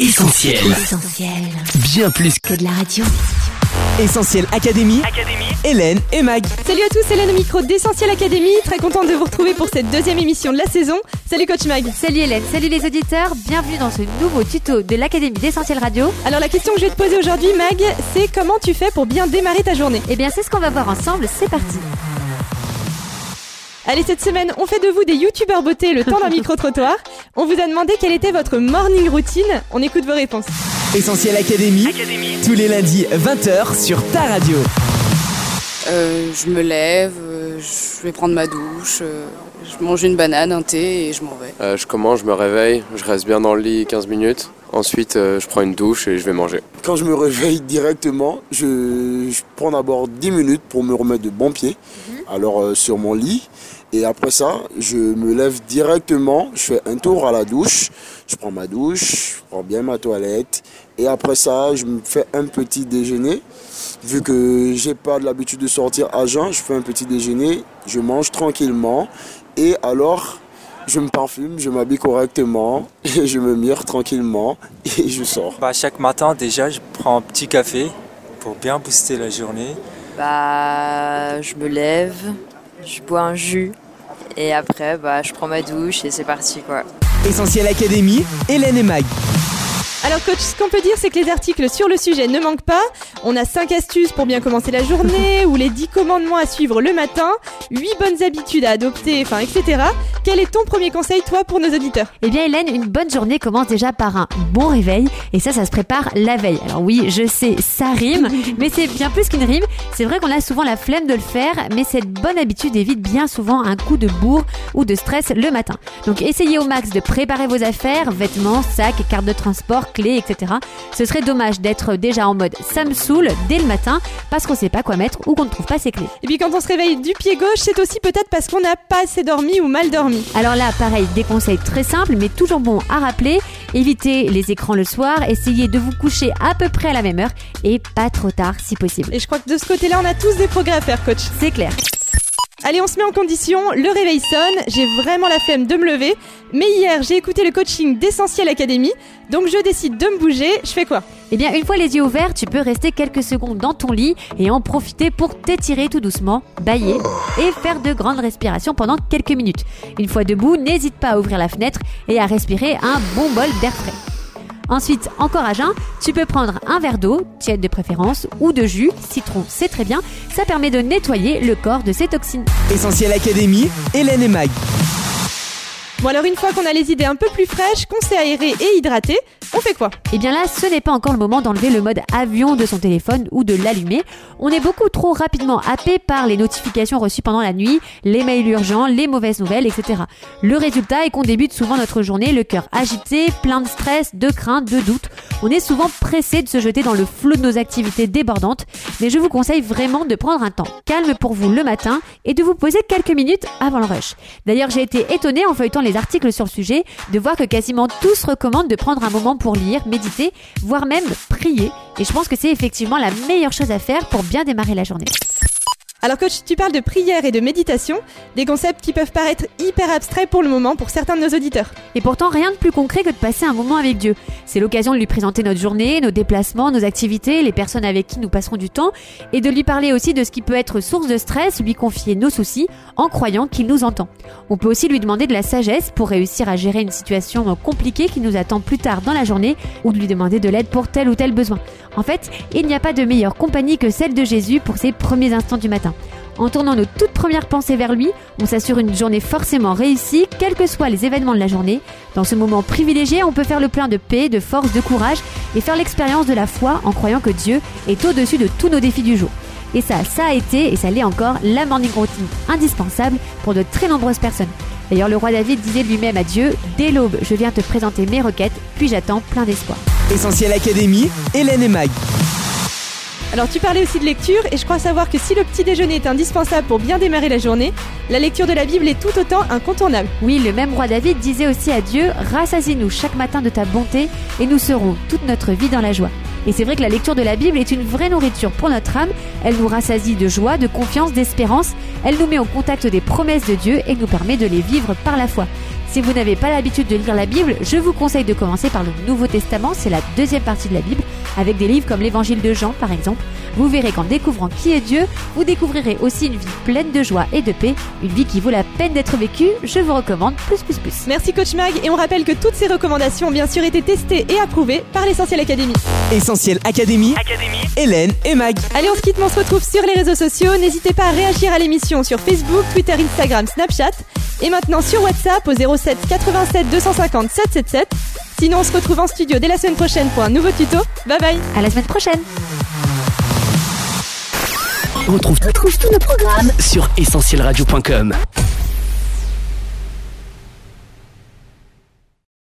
Essentiel. Essentiel. Bien plus Que de la radio. Essentiel Académie. Hélène et Mag. Salut à tous, Hélène au micro d'Essentiel Academy. Très contente de vous retrouver pour cette deuxième émission de la saison. Salut Coach Mag. Salut Hélène, salut les auditeurs, bienvenue dans ce nouveau tuto de l'Académie d'Essentiel Radio. Alors la question que je vais te poser aujourd'hui, Mag, c'est comment tu fais pour bien démarrer ta journée? Eh bien c'est ce qu'on va voir ensemble, c'est parti. Allez, cette semaine, on fait de vous des youtubeurs beauté le temps d'un micro-trottoir. On vous a demandé quelle était votre morning routine. On écoute vos réponses. Essentiel Académie. Tous les lundis 20h sur ta radio. Euh, je me lève, euh, je vais prendre ma douche, euh, je mange une banane, un thé et je m'en vais. Euh, je commence, je me réveille, je reste bien dans le lit 15 minutes. Ensuite, euh, je prends une douche et je vais manger. Quand je me réveille directement, je, je prends d'abord 10 minutes pour me remettre de bons pieds, alors euh, sur mon lit. Et après ça, je me lève directement, je fais un tour à la douche, je prends ma douche, je prends bien ma toilette. Et après ça, je me fais un petit déjeuner. Vu que j'ai pas l'habitude de sortir à jeun, je fais un petit déjeuner, je mange tranquillement. Et alors, je me parfume, je m'habille correctement, et je me mire tranquillement et je sors. Bah, chaque matin, déjà, je prends un petit café pour bien booster la journée. Bah, je me lève, je bois un jus et après, bah, je prends ma douche et c'est parti quoi. Essentiel Académie. Hélène et Mag. Alors coach, ce qu'on peut dire, c'est que les articles sur le sujet ne manquent pas. On a 5 astuces pour bien commencer la journée, ou les 10 commandements à suivre le matin, 8 bonnes habitudes à adopter, enfin etc. Quel est ton premier conseil, toi, pour nos auditeurs? Eh bien Hélène, une bonne journée commence déjà par un bon réveil et ça, ça se prépare la veille. Alors oui, je sais, ça rime, mais c'est bien plus qu'une rime. C'est vrai qu'on a souvent la flemme de le faire, mais cette bonne habitude évite bien souvent un coup de bourre ou de stress le matin. Donc essayez au max de préparer vos affaires, vêtements, sacs, cartes de transport, clés, etc. Ce serait dommage d'être déjà en mode ça me saoule dès le matin parce qu'on sait pas quoi mettre ou qu'on ne trouve pas ses clés. Et puis quand on se réveille du pied gauche, c'est aussi peut-être parce qu'on n'a pas assez dormi ou mal dormi. Alors là, pareil, des conseils très simples, mais toujours bons à rappeler. Évitez les écrans le soir, essayez de vous coucher à peu près à la même heure et pas trop tard si possible. Et je crois que de ce côté-là, on a tous des progrès à faire, coach. C'est clair. Allez, on se met en condition, le réveil sonne, j'ai vraiment la flemme de me lever, mais hier j'ai écouté le coaching d'Essentiel Academy, donc je décide de me bouger, je fais quoi? Eh bien, une fois les yeux ouverts, tu peux rester quelques secondes dans ton lit et en profiter pour t'étirer tout doucement, bailler et faire de grandes respirations pendant quelques minutes. Une fois debout, n'hésite pas à ouvrir la fenêtre et à respirer un bon bol d'air frais. Ensuite, encore à jeun, tu peux prendre un verre d'eau, tiède de préférence, ou de jus, citron, c'est très bien. Ça permet de nettoyer le corps de ses toxines. Essentiel Académie. Hélène et Mag. Bon alors une fois qu'on a les idées un peu plus fraîches, qu'on s'est aéré et hydraté, on fait quoi? Eh bien là, ce n'est pas encore le moment d'enlever le mode avion de son téléphone ou de l'allumer. On est beaucoup trop rapidement happé par les notifications reçues pendant la nuit, les mails urgents, les mauvaises nouvelles, etc. Le résultat est qu'on débute souvent notre journée le cœur agité, plein de stress, de crainte, de doute. On est souvent pressé de se jeter dans le flot de nos activités débordantes, mais je vous conseille vraiment de prendre un temps calme pour vous le matin et de vous poser quelques minutes avant le rush. D'ailleurs, j'ai été étonnée en feuilletant les articles sur le sujet de voir que quasiment tous recommandent de prendre un moment pour lire, méditer, voire même prier. Et je pense que c'est effectivement la meilleure chose à faire pour bien démarrer la journée. Alors coach, tu parles de prière et de méditation, des concepts qui peuvent paraître hyper abstraits pour le moment pour certains de nos auditeurs. Et pourtant, rien de plus concret que de passer un moment avec Dieu. C'est l'occasion de lui présenter notre journée, nos déplacements, nos activités, les personnes avec qui nous passerons du temps, et de lui parler aussi de ce qui peut être source de stress, lui confier nos soucis, en croyant qu'il nous entend. On peut aussi lui demander de la sagesse pour réussir à gérer une situation compliquée qui nous attend plus tard dans la journée, ou de lui demander de l'aide pour tel ou tel besoin. En fait, il n'y a pas de meilleure compagnie que celle de Jésus pour ses premiers instants du matin. En tournant nos toutes premières pensées vers lui, on s'assure une journée forcément réussie, quels que soient les événements de la journée. Dans ce moment privilégié, on peut faire le plein de paix, de force, de courage et faire l'expérience de la foi en croyant que Dieu est au-dessus de tous nos défis du jour. Et ça, ça a été, et ça l'est encore, la morning routine indispensable pour de très nombreuses personnes. D'ailleurs, le roi David disait lui-même à Dieu, dès l'aube, je viens te présenter mes requêtes, puis j'attends plein d'espoir. Essentiel Académie. Hélène et Mag. Alors tu parlais aussi de lecture et je crois savoir que si le petit déjeuner est indispensable pour bien démarrer la journée, la lecture de la Bible est tout autant incontournable. Oui, le même roi David disait aussi à Dieu, rassasie-nous chaque matin de ta bonté et nous serons toute notre vie dans la joie. Et c'est vrai que la lecture de la Bible est une vraie nourriture pour notre âme. Elle nous rassasie de joie, de confiance, d'espérance. Elle nous met en contact des promesses de Dieu et nous permet de les vivre par la foi. Si vous n'avez pas l'habitude de lire la Bible, je vous conseille de commencer par le Nouveau Testament, c'est la deuxième partie de la Bible, avec des livres comme l'Évangile de Jean par exemple. Vous verrez qu'en découvrant qui est Dieu, vous découvrirez aussi une vie pleine de joie et de paix, une vie qui vaut la peine d'être vécue. Je vous recommande plus plus plus. Merci Coach Mag et on rappelle que toutes ces recommandations ont bien sûr été testées et approuvées par l'Essentiel Academy. Essentiel Académie, Hélène et Mag. Allez, on se quitte, mais on se retrouve sur les réseaux sociaux. N'hésitez pas à réagir à l'émission sur Facebook, Twitter, Instagram, Snapchat. Et maintenant sur WhatsApp au 07 87 250 777. Sinon, on se retrouve en studio dès la semaine prochaine pour un nouveau tuto. Bye bye À la semaine prochaine. Retrouve, retrouve tous nos programmes sur essentielradio.com.